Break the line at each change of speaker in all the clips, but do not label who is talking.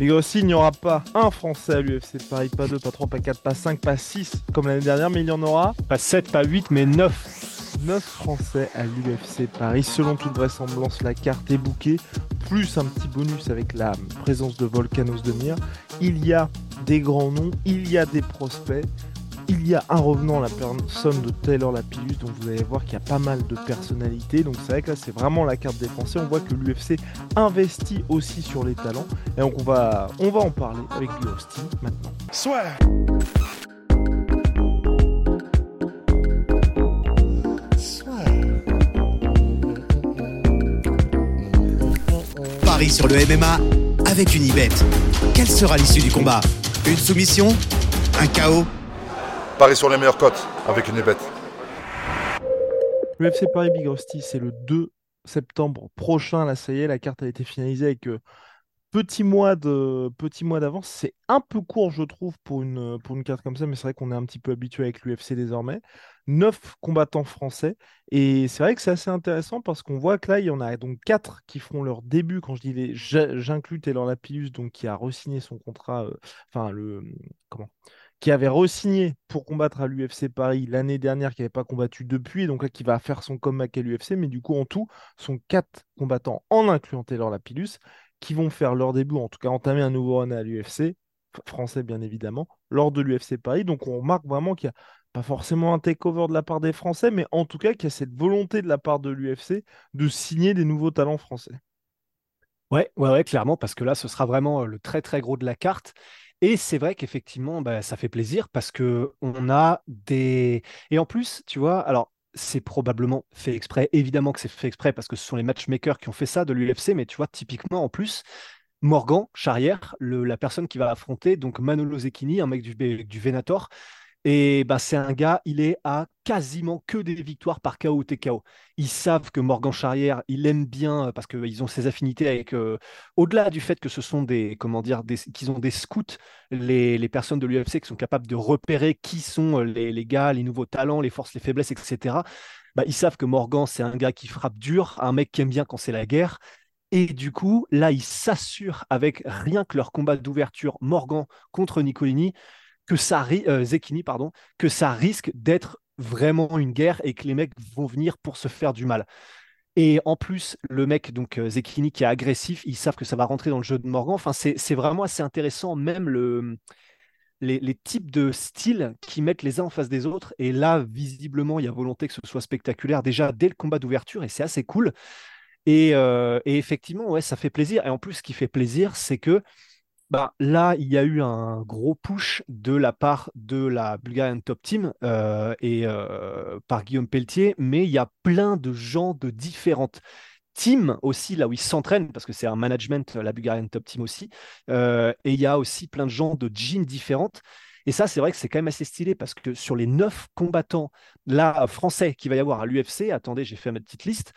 Mais aussi, il n'y aura pas un Français à l'UFC Paris, pas deux, pas trois, pas quatre, pas cinq, pas six comme l'année dernière, mais il y en aura
Pas 7, pas 8, mais 9.
9 Français à l'UFC Paris. Selon toute vraisemblance, la carte est bouquée, plus un petit bonus avec la présence de Volcanos de Mir. Il y a des grands noms, il y a des prospects. Il y a un revenant, la personne de Taylor Lapillus, donc vous allez voir qu'il y a pas mal de personnalités. Donc c'est vrai que là, c'est vraiment la carte des Français. On voit que l'UFC investit aussi sur les talents. Et donc on va, on va en parler avec Guy Austin maintenant.
Paris sur le MMA avec une Ibet. Quelle sera l'issue du combat? Une soumission? Un chaos?
Paris sur les meilleures cotes avec une bête.
L'UFC Paris Big Rusty, c'est le 2 septembre prochain. Là, ça y est, la carte a été finalisée avec euh, petit mois de petit mois d'avance. C'est un peu court, je trouve, pour une, pour une carte comme ça, mais c'est vrai qu'on est un petit peu habitué avec l'UFC désormais. Neuf combattants français. Et c'est vrai que c'est assez intéressant parce qu'on voit que là, il y en a donc quatre qui feront leur début. Quand je dis les, j'inclus Taylor Lapillus, donc qui a re-signé son contrat, euh, enfin le comment qui avait re-signé pour combattre à l'UFC Paris l'année dernière, qui n'avait pas combattu depuis, donc là qui va faire son comeback à l'UFC, mais du coup en tout, sont quatre combattants, en incluant Taylor Lapillus, qui vont faire leur début, en tout cas entamer un nouveau run à l'UFC, français bien évidemment, lors de l'UFC Paris. Donc on remarque vraiment qu'il n'y a pas forcément un takeover de la part des Français, mais en tout cas qu'il y a cette volonté de la part de l'UFC de signer des nouveaux talents français.
Ouais, ouais, ouais, clairement, parce que là, ce sera vraiment euh, le très, très gros de la carte. Et c'est vrai qu'effectivement, bah, ça fait plaisir parce que on a des. Et en plus, tu vois, alors, c'est probablement fait exprès. Évidemment que c'est fait exprès parce que ce sont les matchmakers qui ont fait ça de l'UFC, mais tu vois, typiquement, en plus, Morgan, Charrière, la personne qui va affronter, donc Manolo Zecchini, un mec du, du Venator. Et bah, c'est un gars, il est à quasiment que des victoires par KO ou TKO. Ils savent que Morgan Charrière, il aime bien euh, parce qu'ils ont ses affinités avec, euh, au-delà du fait que ce sont des, comment dire, qu'ils ont des scouts, les, les personnes de l'UFC qui sont capables de repérer qui sont euh, les, les gars, les nouveaux talents, les forces, les faiblesses, etc. Bah, ils savent que Morgan, c'est un gars qui frappe dur, un mec qui aime bien quand c'est la guerre. Et du coup, là, ils s'assurent avec rien que leur combat d'ouverture, Morgan contre Nicolini, que ça, ri- euh, que ça risque d'être vraiment une guerre et que les mecs vont venir pour se faire du mal. Et en plus, le mec, donc euh, Zecchini, qui est agressif, ils savent que ça va rentrer dans le jeu de Morgan. Enfin, c'est vraiment assez intéressant, même le, les, les types de styles qui mettent les uns en face des autres. Et là, visiblement, il y a volonté que ce soit spectaculaire déjà dès le combat d'ouverture et c'est assez cool. Et, euh, et effectivement, ouais, ça fait plaisir. Et en plus, ce qui fait plaisir, c'est que bah, là, il y a eu un gros push de la part de la Bulgarian Top Team euh, et euh, par Guillaume Pelletier, mais il y a plein de gens de différentes teams aussi, là où ils s'entraînent, parce que c'est un management, la Bulgarian Top Team aussi, euh, et il y a aussi plein de gens de gyms différentes. Et ça, c'est vrai que c'est quand même assez stylé parce que sur les neuf combattants là, français qu'il va y avoir à l'UFC, attendez, j'ai fait ma petite liste.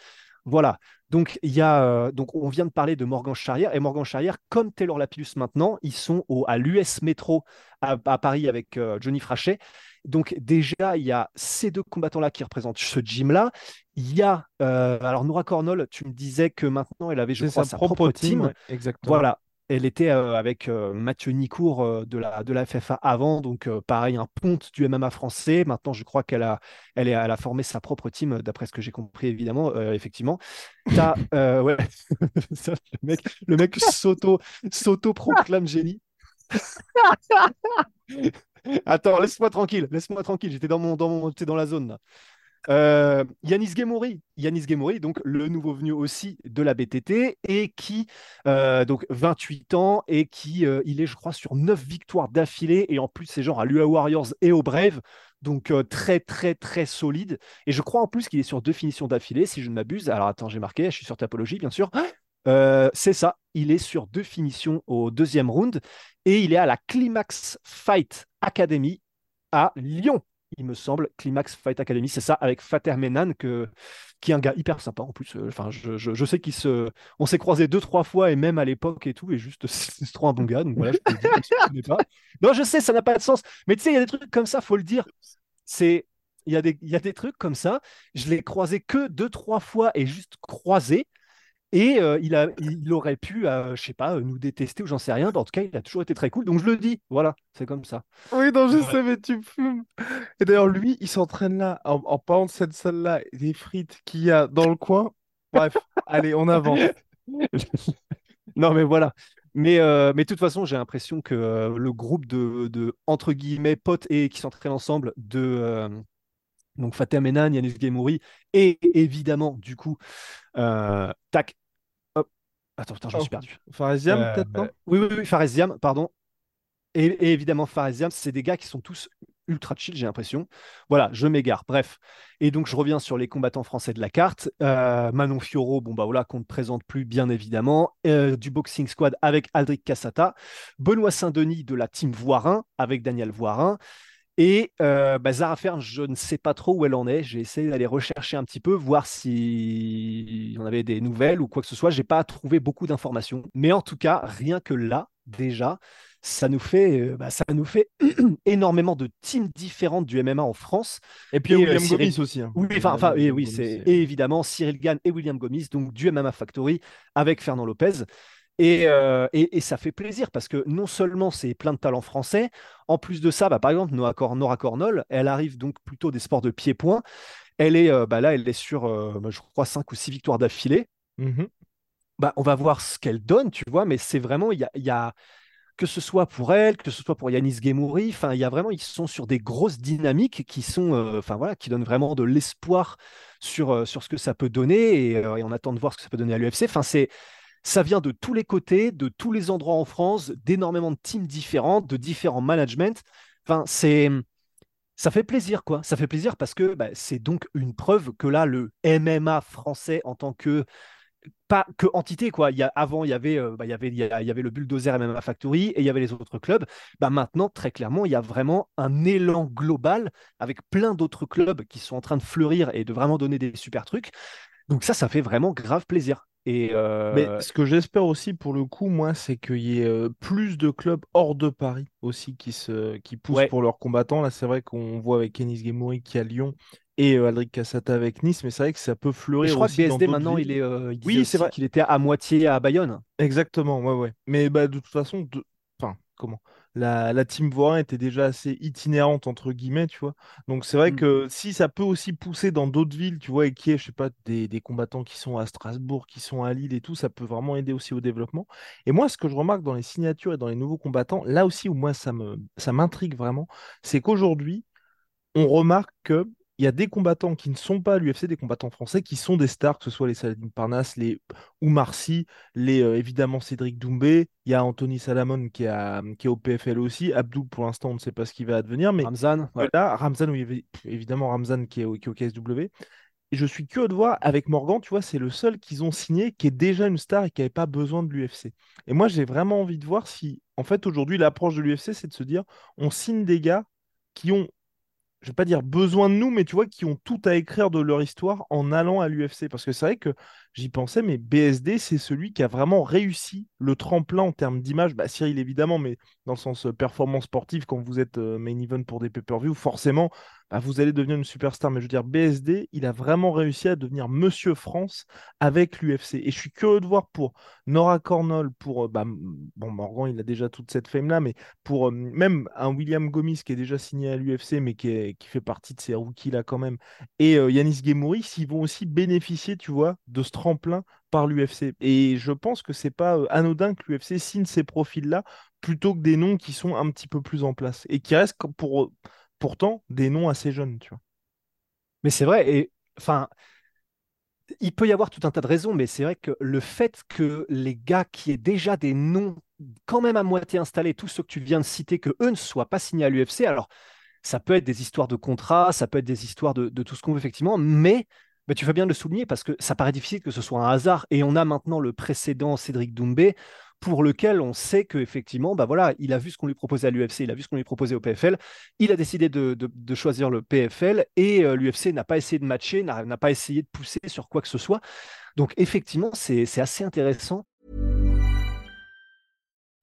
Voilà, donc, il y a, euh, donc on vient de parler de Morgan Charrière et Morgan Charrière, comme Taylor Lapillus maintenant, ils sont au, à l'US Metro à, à Paris avec euh, Johnny Frachet. Donc déjà, il y a ces deux combattants-là qui représentent ce gym-là. Il y a, euh, alors Noura Cornol, tu me disais que maintenant elle avait, je crois,
sa propre
propre
team,
team.
exactement.
Voilà, elle était avec Mathieu Nicourt de, la, de la FFA avant, donc pareil, un ponte du MMA français. Maintenant, je crois qu'elle a, elle elle a formé sa propre team, d'après ce que j'ai compris, évidemment, euh, effectivement. T'as, euh, ouais, le mec, le mec s'auto, s'auto-proclame génie. Attends, laisse-moi tranquille, laisse-moi tranquille, j'étais dans, mon, dans, mon, j'étais dans la zone là. Euh, Yanis Gemori, Yanis Gemori, donc le nouveau venu aussi de la BTT et qui, euh, donc 28 ans et qui, euh, il est, je crois, sur 9 victoires d'affilée et en plus c'est genre à l'UA Warriors et au Brave, donc très très très solide. Et je crois en plus qu'il est sur deux finitions d'affilée, si je ne m'abuse. Alors attends, j'ai marqué, je suis sur Tapologie bien sûr. C'est ça, il est sur deux finitions au deuxième round et il est à la Climax Fight Academy à Lyon, il me semble. Climax Fight Academy, c'est ça, avec Fater Menan, que, qui est un gars hyper sympa en plus. Euh, enfin, je, je, sais qu'il se. On s'est croisé deux, trois fois et même à l'époque et tout, et juste, c'est trop un bon gars. Donc voilà, je peux le si je pas. Non, je sais, ça n'a pas de sens. Mais tu sais, il y a des trucs comme ça, faut le dire. C'est. Il y, a des, il y a des trucs comme ça. Je l'ai croisé que deux, trois fois et juste croisé. Et euh, il, a, il aurait pu, euh, je sais pas, euh, nous détester ou j'en sais rien. En tout cas, il a toujours été très cool. Donc je le dis. Voilà, c'est comme ça.
Oui, non, je sais, mais tu fumes. Et d'ailleurs, lui, il s'entraîne là, en, en parlant de cette salle-là, et des frites qu'il y a dans le coin. Bref, allez, on avance.
non, mais voilà. Mais, euh, mais de toute façon, j'ai l'impression que le groupe de, de, entre guillemets, potes et qui s'entraînent ensemble de donc Fateh Menan, Yanis Gemouri et évidemment, du coup, tac. Hop. Attends, putain, je me
Oh.
suis perdu.
Faresiam,
Euh,
peut-être, non?
oui, oui, oui, Faresiam, pardon. Et, et évidemment, Faresiam, c'est des gars qui sont tous ultra chill, j'ai l'impression. Voilà, je m'égare. Bref. Et donc, je reviens sur les combattants français de la carte. Euh, Manon Fioro, bon, bah voilà, qu'on ne présente plus, bien évidemment. Euh, du Boxing Squad avec Aldric Cassata. Benoît Saint-Denis de la team Voirin avec Daniel Voirin. Et euh, bah, Zara Fern, je ne sais pas trop où elle en est. J'ai essayé d'aller rechercher un petit peu, voir si on avait des nouvelles ou quoi que ce soit. J'ai pas trouvé beaucoup d'informations. Mais en tout cas, rien que là, déjà, ça nous fait, euh, bah, ça nous fait énormément de teams différentes du MMA en France.
Et puis y
Et, euh,
William
Cyril-
Gomis aussi. hein.
Oui, enfin, enfin,
William
et oui,
Gomis,
c'est évidemment Cyril Gann et William Gomis, donc du MMA Factory avec Fernand Lopez. Et, euh, et, et ça fait plaisir parce que non seulement c'est plein de talents français, en plus de ça, bah, par exemple, Nora, Cor- Nora Cornol, elle arrive donc plutôt des sports de pied-point. Elle est, euh, bah, là, elle est sur, euh, bah, je crois, 5 ou 6 victoires d'affilée.
Mhm.
Bah, on va voir ce qu'elle donne, tu vois, mais c'est vraiment, il y a, y a- que ce soit pour elle, que ce soit pour Yanis Gemouri, enfin, il y a vraiment, ils sont sur des grosses dynamiques qui sont, enfin voilà, qui donnent vraiment de l'espoir sur, sur ce que ça peut donner et, et on attend de voir ce que ça peut donner à l'UFC. Enfin, c'est, ça vient de tous les côtés, de tous les endroits en France, d'énormément de teams différents, de différents managements. Enfin, c'est, ça fait plaisir, quoi. Ça fait plaisir parce que bah, c'est donc une preuve que là, le MMA français en tant que pas que entité quoi. Il y a, avant, il y avait, euh, bah, il y avait, avait le Bulldozer MMA Factory et il y avait les autres clubs. Bah, maintenant, très clairement, il y a vraiment un élan global avec plein d'autres clubs qui sont en train de fleurir et de vraiment donner des super trucs. Donc ça, ça fait vraiment grave plaisir. Et euh,
Mais ce que j'espère aussi pour le coup, moi, c'est qu'il y ait euh, plus de clubs hors de Paris aussi qui, se, qui poussent
Ouais.
pour leurs combattants. Là, c'est vrai qu'on voit avec Kenis Gemouri qui est à Lyon et euh, Aldric Cassata avec Nice, mais c'est vrai que ça peut
et
fleurir
je crois que
aussi
BSD maintenant,
villes.
il est, euh, il
Oui, c'est vrai.
qu'il était à moitié à Bayonne.
Exactement, ouais, ouais. Mais bah, de toute façon, de... enfin, comment? La, la team Voirin était déjà assez itinérante, entre guillemets, tu vois. Donc c'est vrai
Mm.
que si ça peut aussi pousser dans d'autres villes, tu vois, et qu'il y ait, je sais pas, des, des combattants qui sont à Strasbourg, qui sont à Lille et tout, ça peut vraiment aider aussi au développement. Et moi, ce que je remarque dans les signatures et dans les nouveaux combattants, là aussi où moi ça me, ça m'intrigue vraiment, c'est qu'aujourd'hui, on remarque que il y a des combattants qui ne sont pas à l'UFC, des combattants français qui sont des stars, que ce soit les Saladin Parnasse, les Oumar Sy, les euh, évidemment Cédric Doumbé, il y a Anthony Salamon qui, a, qui est au PFL aussi, Abdou pour l'instant on ne sait pas ce qui va advenir, mais
Ramzan, ouais.
là, Ramzan, oui, évi- évidemment Ramzan qui est, au- qui est au KSW. Et je suis curieux de voir avec Morgan, tu vois, c'est le seul qu'ils ont signé qui est déjà une star et qui n'avait pas besoin de l'UFC. Et moi j'ai vraiment envie de voir si, en fait aujourd'hui l'approche de l'UFC c'est de se dire, on signe des gars qui ont je vais pas dire besoin de nous, mais tu vois, qui ont tout à écrire de leur histoire en allant à l'UFC. Parce que c'est vrai que j'y pensais, mais BSD, c'est celui qui a vraiment réussi le tremplin en termes d'image. Bah, Cyril, évidemment, mais dans le sens euh, performance sportive, quand vous êtes euh, main event pour des pay-per-view, forcément, bah, vous allez devenir une superstar. Mais je veux dire, BSD, il a vraiment réussi à devenir Monsieur France avec l'UFC. Et je suis curieux de voir pour Nora Cornell, pour, euh, bah, bon, Morgan, il a déjà toute cette fame-là, mais pour euh, même un William Gomis qui est déjà signé à l'UFC, mais qui, fait partie de ces rookies-là quand même, et euh, Yanis Gemouri, s'ils vont aussi bénéficier, tu vois, de ce tremplin par l'UFC. Et je pense que c'est pas anodin que l'UFC signe ces profils-là plutôt que des noms qui sont un petit peu plus en place et qui restent pour, pourtant des noms assez jeunes, tu vois.
Mais c'est vrai, et enfin, il peut y avoir tout un tas de raisons, mais c'est vrai que le fait que les gars qui aient déjà des noms quand même à moitié installés, tous ceux que tu viens de citer, que eux ne soient pas signés à l'UFC, alors ça peut être des histoires de contrats, ça peut être des histoires de, tout ce qu'on veut effectivement, mais Mais tu fais bien de le souligner parce que ça paraît difficile que ce soit un hasard. Et on a maintenant le précédent Cédric Doumbé pour lequel on sait qu'effectivement, bah voilà, il a vu ce qu'on lui proposait à l'UFC, il a vu ce qu'on lui proposait au PFL, il a décidé de, de, choisir le PFL et euh, l'UFC n'a pas essayé de matcher, n'a pas essayé de pousser sur quoi que ce soit. Donc effectivement, c'est assez intéressant.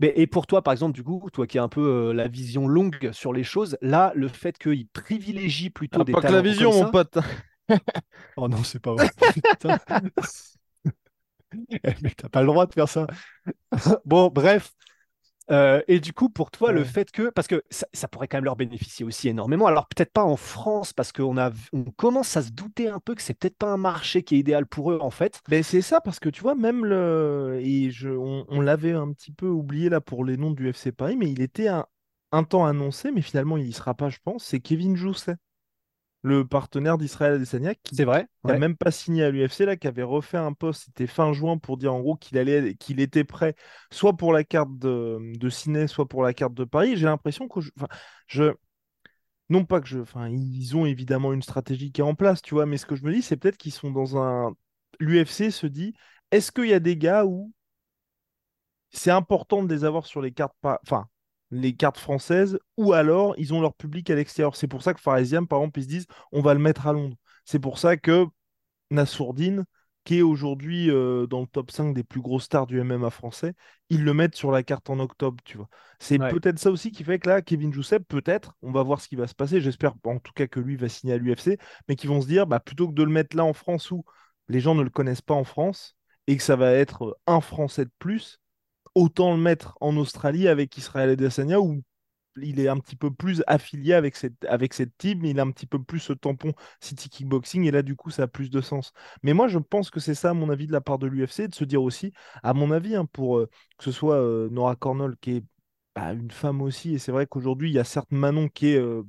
Mais, et pour toi, par exemple, du coup, toi qui as un peu euh, la vision longue sur les choses, là, le fait qu'il privilégie plutôt
ah,
des
pas que la vision, mon pote.
oh non, c'est pas vrai. Eh, mais t'as pas le droit de faire ça. bon, bref, euh, et du coup, pour toi, le fait que, parce que ça, pourrait quand même leur bénéficier aussi énormément. Alors peut-être pas en France, parce qu'on a, on commence à se douter un peu que c'est peut-être pas un marché qui est idéal pour eux en fait.
Mais c'est ça, parce que tu vois, même le, et je, on, l'avait un petit peu oublié là pour les noms du FC Paris, mais il était un, un temps annoncé, mais finalement il y sera pas, je pense. C'est Kevin Jousset le partenaire d'Israël Adesanya, qui
c'est vrai,
n'a même pas signé à l'UFC, là, qui avait refait un post, c'était fin juin, pour dire en gros qu'il allait, qu'il était prêt, soit pour la carte de, de Ciné, soit pour la carte de Paris. J'ai l'impression que je, je, non pas que je, enfin, ils ont évidemment une stratégie qui est en place, tu vois, mais ce que je me dis, c'est peut-être qu'ils sont dans un, l'UFC se dit, est-ce qu'il y a des gars où c'est important de les avoir sur les cartes, enfin, les cartes françaises, ou alors ils ont leur public à l'extérieur. C'est pour ça que Faresiam, par exemple, ils se disent on va le mettre à Londres. C'est pour ça que Nassourdine, qui est aujourd'hui euh, dans le top 5 des plus grosses stars du MMA français, ils le mettent sur la carte en octobre, tu vois. C'est peut-être ça aussi qui fait que là, Kevin Joussep, peut-être, on va voir ce qui va se passer. J'espère en tout cas que lui va signer à l'UFC, mais qu'ils vont se dire, bah, plutôt que de le mettre là en France où les gens ne le connaissent pas en France et que ça va être un Français de plus, autant le mettre en Australie avec Israël Adesanya où il est un petit peu plus affilié avec cette, avec cette team, il a un petit peu plus ce tampon City Kickboxing, et là, du coup, ça a plus de sens. Mais moi, je pense que c'est ça, à mon avis, de la part de l'UFC, de se dire aussi, à mon avis, hein, pour euh, que ce soit euh, Nora Cornell, qui est bah, une femme aussi, et c'est vrai qu'aujourd'hui, il y a certes Manon qui est euh,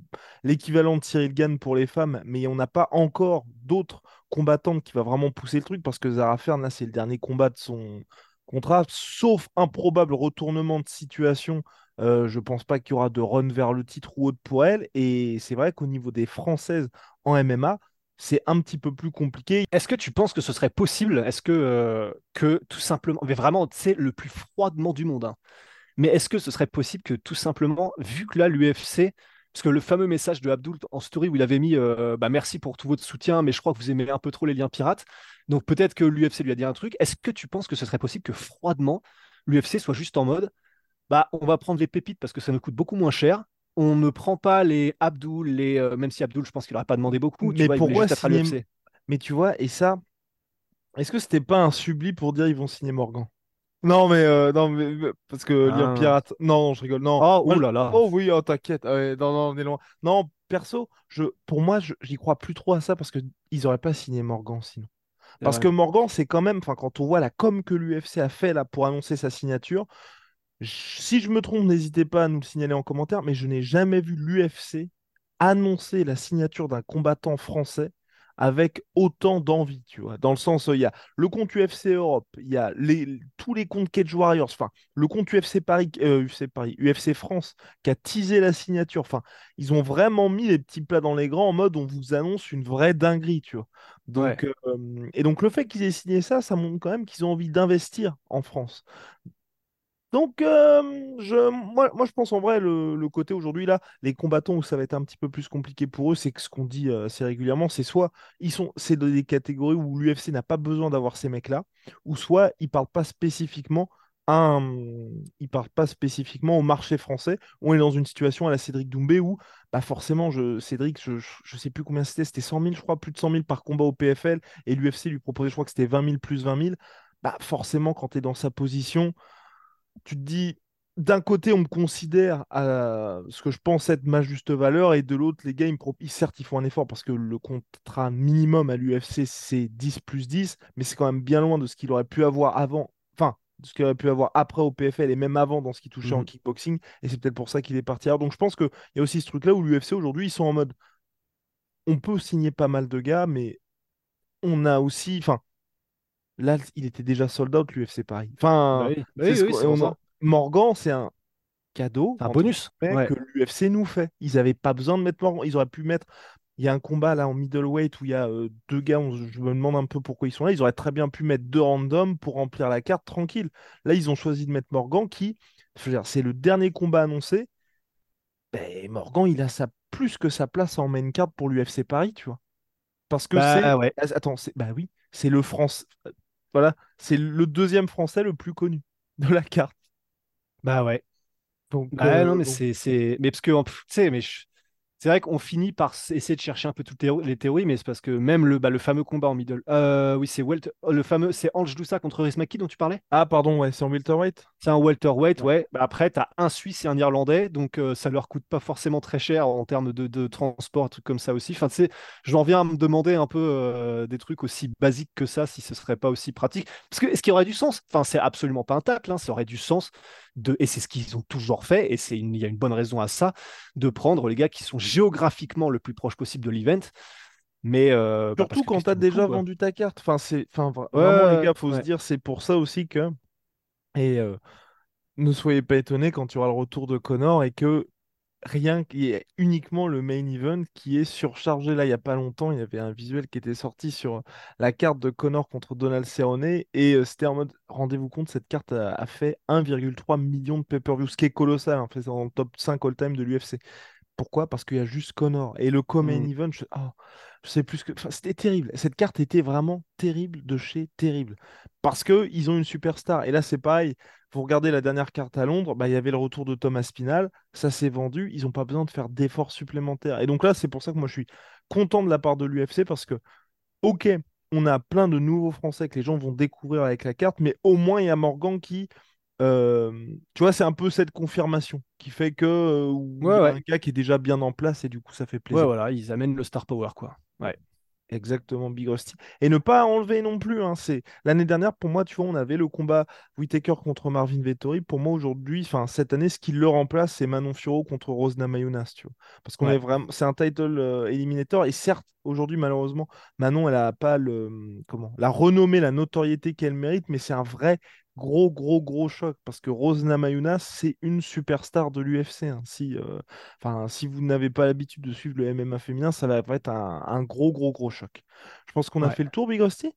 l'équivalent de Cyril Gann pour les femmes, mais on n'a pas encore d'autres combattantes qui va vraiment pousser le truc, parce que Zara Fern, là, c'est le dernier combat de son contrat, sauf un probable retournement de situation. Euh, je ne pense pas qu'il y aura de run vers le titre ou autre pour elle. Et c'est vrai qu'au niveau des Françaises en MMA, c'est un petit peu plus compliqué.
Est-ce que tu penses que ce serait possible? Est-ce que, euh, que tout simplement, mais vraiment, c'est le plus froidement du monde, hein. mais est-ce que ce serait possible que tout simplement, vu que là, l'UFC parce que le fameux message de Abdul en story où il avait mis euh, bah, merci pour tout votre soutien, mais je crois que vous aimez un peu trop les liens pirates. Donc peut-être que l'UFC lui a dit un truc. Est-ce que tu penses que ce serait possible que froidement, l'UFC soit juste en mode bah, on va prendre les pépites parce que ça nous coûte beaucoup moins cher. On ne prend pas les Abdul, les, euh, même si Abdul, je pense qu'il n'aurait pas demandé beaucoup.
Mais pourquoi signer... Mais tu vois, et ça, est-ce que c'était pas un subli pour dire ils vont signer Morgan? Non, mais, euh, non, mais parce que ah. pirate. Non, non, je rigole. Non.
Oh, là là.
Oh oui, oh, t'inquiète. non, non, on est loin. Non, perso, je, pour moi, j'y crois plus trop à ça parce qu'ils n'auraient pas signé Morgan sinon. Parce que Morgan, c'est quand même, enfin, quand on voit la com que l'UFC a fait là pour annoncer sa signature, si je me trompe, n'hésitez pas à nous le signaler en commentaire, mais je n'ai jamais vu l'UFC annoncer la signature d'un combattant français avec autant d'envie, tu vois. Dans le sens, il y a le compte UFC Europe, il y a les, tous les comptes Cage Warriors, enfin, le compte UFC Paris, UFC euh, Paris, UFC France, qui a teasé la signature. Enfin, ils ont vraiment mis les petits plats dans les grands en mode on vous annonce une vraie dinguerie, tu vois. Donc, euh, et donc, le fait qu'ils aient signé ça, ça montre quand même qu'ils ont envie d'investir en France. Donc, euh, je, moi, je pense en vrai, le, côté aujourd'hui, là, les combattants où ça va être un petit peu plus compliqué pour eux, c'est que ce qu'on dit euh, assez régulièrement, c'est soit ils sont, c'est des catégories où l'UFC n'a pas besoin d'avoir ces mecs-là, ou soit ils parlent pas spécifiquement parlent pas spécifiquement au marché français. On est dans une situation à la Cédric Doumbé où, bah forcément, je, Cédric, je, ne sais plus combien c'était, c'était 100 000, je crois, plus de 100 000 par combat au PFL, et l'UFC lui proposait, je crois que c'était 20 000 plus 20 000. Bah forcément, quand tu es dans sa position, tu te dis, d'un côté, on me considère à ce que je pense être ma juste valeur, et de l'autre, les gars, ils me certes, ils font un effort parce que le contrat minimum à l'UFC, c'est 10 plus 10, mais c'est quand même bien loin de ce qu'il aurait pu avoir avant, enfin, de ce qu'il aurait pu avoir après au PFL et même avant dans ce qu'il touchait en
Mhm.
kickboxing, et c'est peut-être pour ça qu'il est parti. Alors, donc, je pense qu'il y a aussi ce truc-là où l'UFC aujourd'hui, ils sont en mode on peut signer pas mal de gars, mais on a aussi, enfin, là, il était déjà sold out, l'UFC Paris. Enfin,
Bah oui, bah
c'est
oui,
ce
oui,
qu'on-
c'est pour
on a-
ça.
Morgan, c'est un cadeau,
Un bonus. Ouais.
que l'UFC nous fait. Ils n'avaient pas besoin de mettre Morgan. Ils auraient pu mettre. Il y a un combat là en middleweight où il y a euh, deux gars. on- je me demande un peu pourquoi ils sont là. Ils auraient très bien pu mettre deux randoms pour remplir la carte tranquille. Là, ils ont choisi de mettre Morgan qui, c'est le dernier combat annoncé. Ben, Morgan, il a sa, plus que sa place en main card pour l'UFC Paris, tu vois. Parce que
Bah,
c'est.
ouais.
Attends, c'est... bah oui, c'est le France. Voilà, c'est le deuxième français le plus connu de la carte.
Bah ouais.
Donc,
Bah
euh,
non, mais
donc-
c'est, c'est... Mais parce que, tu sais, mais je- c'est vrai qu'on finit par essayer de chercher un peu toutes les, les théories, mais c'est parce que même le, bah, le fameux combat en middle... Euh, oui, c'est Welt... oh, le fameux... C'est Ange Doussa contre Rhys Maki dont tu parlais?
Ah, pardon, ouais, c'est en welterweight.
C'est un welterweight,
Ouais.
ouais. Bah, après, tu as un Suisse et un Irlandais, donc euh, ça leur coûte pas forcément très cher en termes de, de transport, trucs comme ça aussi. Enfin, tu j'en viens à me demander un peu euh, des trucs aussi basiques que ça, si ce serait pas aussi pratique. Parce que est-ce qu'il y aurait du sens? Enfin, c'est absolument pas un tacle, hein, ça aurait du sens de, et c'est ce qu'ils ont toujours fait, et il y a une bonne raison à ça, de prendre les gars qui sont géographiquement le plus proche possible de l'event. Mais euh, bah,
Surtout quand tu as déjà vendu ta carte. Enfin, c'est, enfin,
Ouais,
vraiment, les gars, faut se dire, c'est pour ça aussi que. Et euh, ne soyez pas étonnés quand tu auras le retour de Connor et que rien qu'il y ait uniquement le main event qui est surchargé. Là, il n'y a pas longtemps, il y avait un visuel qui était sorti sur la carte de Connor contre Donald Cerrone et euh, c'était en mode, rendez-vous compte, cette carte a, a fait 1,3 million de pay-per-view, ce qui est colossal, hein, fait dans le top 5 all-time de l'UFC. Pourquoi? Parce qu'il y a juste Connor. Et le co-main
Mm.
event, je... oh, je sais plus que. enfin, c'était terrible. Cette carte était vraiment terrible de chez terrible. Parce qu'ils ont une superstar. Et là, c'est pareil. Vous regardez la dernière carte à Londres, bah, il y avait le retour de Thomas Spinal. Ça s'est vendu. Ils n'ont pas besoin de faire d'efforts supplémentaires. Et donc là, c'est pour ça que moi, je suis content de la part de l'UFC parce que, ok, on a plein de nouveaux Français que les gens vont découvrir avec la carte, mais au moins, il y a Morgan qui. Euh, tu vois, c'est un peu cette confirmation qui fait que euh, où il y
Ouais,
a
ouais.
un gars qui est déjà bien en place et du coup ça fait
Ouais,
plaisir.
voilà, ils amènent le star power, quoi. Ouais.
Exactement, Big Rusty. Et ne pas enlever non plus. hein, c'est l'année dernière pour moi, tu vois, on avait le combat Whitaker contre Marvin Vettori. Pour moi aujourd'hui, enfin cette année, ce qui le remplace, c'est Manon Fiorot contre Rose Namajunas, tu vois. Parce qu'on
Ouais.
est vraiment, c'est un title euh, eliminator. Et certes, aujourd'hui, malheureusement, Manon, elle a pas le comment, la renommée, la notoriété qu'elle mérite, mais c'est un vrai gros, gros, gros choc parce que Rose Namajunas, c'est une superstar de l'UFC. hein. Si, euh, enfin, si vous n'avez pas l'habitude de suivre le MMA féminin, ça va être un, un gros, gros, gros choc. Je pense qu'on a fait le tour, Big Rusty?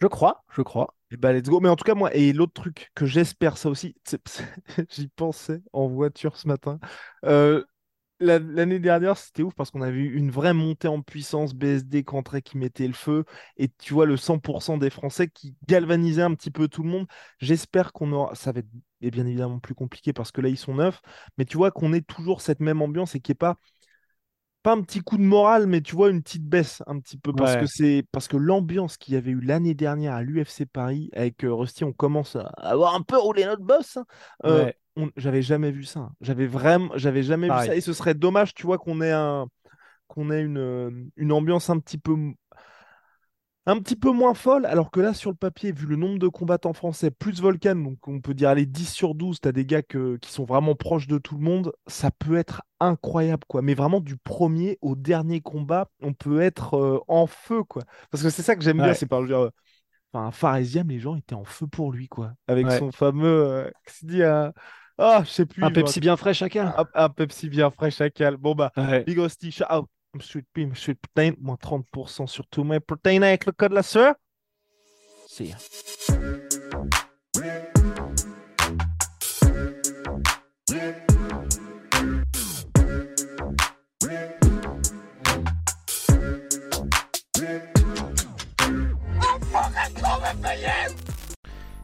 Je crois, je crois.
Et bah, let's go. Mais en tout cas, moi, et l'autre truc que j'espère, ça aussi, j'y pensais en voiture ce matin. Euh, L'année dernière, c'était ouf parce qu'on avait eu une vraie montée en puissance, BSD, Cantré qui mettait le feu, et tu vois le 100% des Français qui galvanisaient un petit peu tout le monde. J'espère qu'on aura, ça va être et bien évidemment plus compliqué parce que là ils sont neufs, mais tu vois qu'on ait toujours cette même ambiance et qu'il n'y ait pas pas un petit coup de morale, mais tu vois une petite baisse un petit peu parce
Ouais.
que c'est parce que l'ambiance qu'il y avait eu l'année dernière à l'UFC Paris avec euh, Rusty, on commence à avoir un peu roulé notre boss. hein. Euh,
Ouais.
J'avais jamais vu ça. hein. J'avais vraiment, j'avais jamais vu ça. Et ce serait dommage, tu vois, qu'on ait un, qu'on ait une, euh, une ambiance un petit peu, un petit peu moins folle. Alors que là, sur le papier, vu le nombre de combattants français, plus Volcan, donc on peut dire aller 10 sur 12, t'as des gars que- qui sont vraiment proches de tout le monde. Ça peut être incroyable, quoi. Mais vraiment, du premier au dernier combat, on peut être euh, en feu, quoi. Parce que c'est ça que j'aime bien, c'est par genre, Enfin, Faresiam, les gens étaient en feu pour lui, quoi. Avec
Ouais.
son fameux. euh, Ah, je sais plus.
Un Pepsi bien frais chacun.
un, un Pepsi bien frais, chacal. Bon, bah,
Ouais.
Big Hostie, shout out. Sweet Pea, Sweet Protein, moins 30% sur tous mes protéines avec le code la sœur. See ya.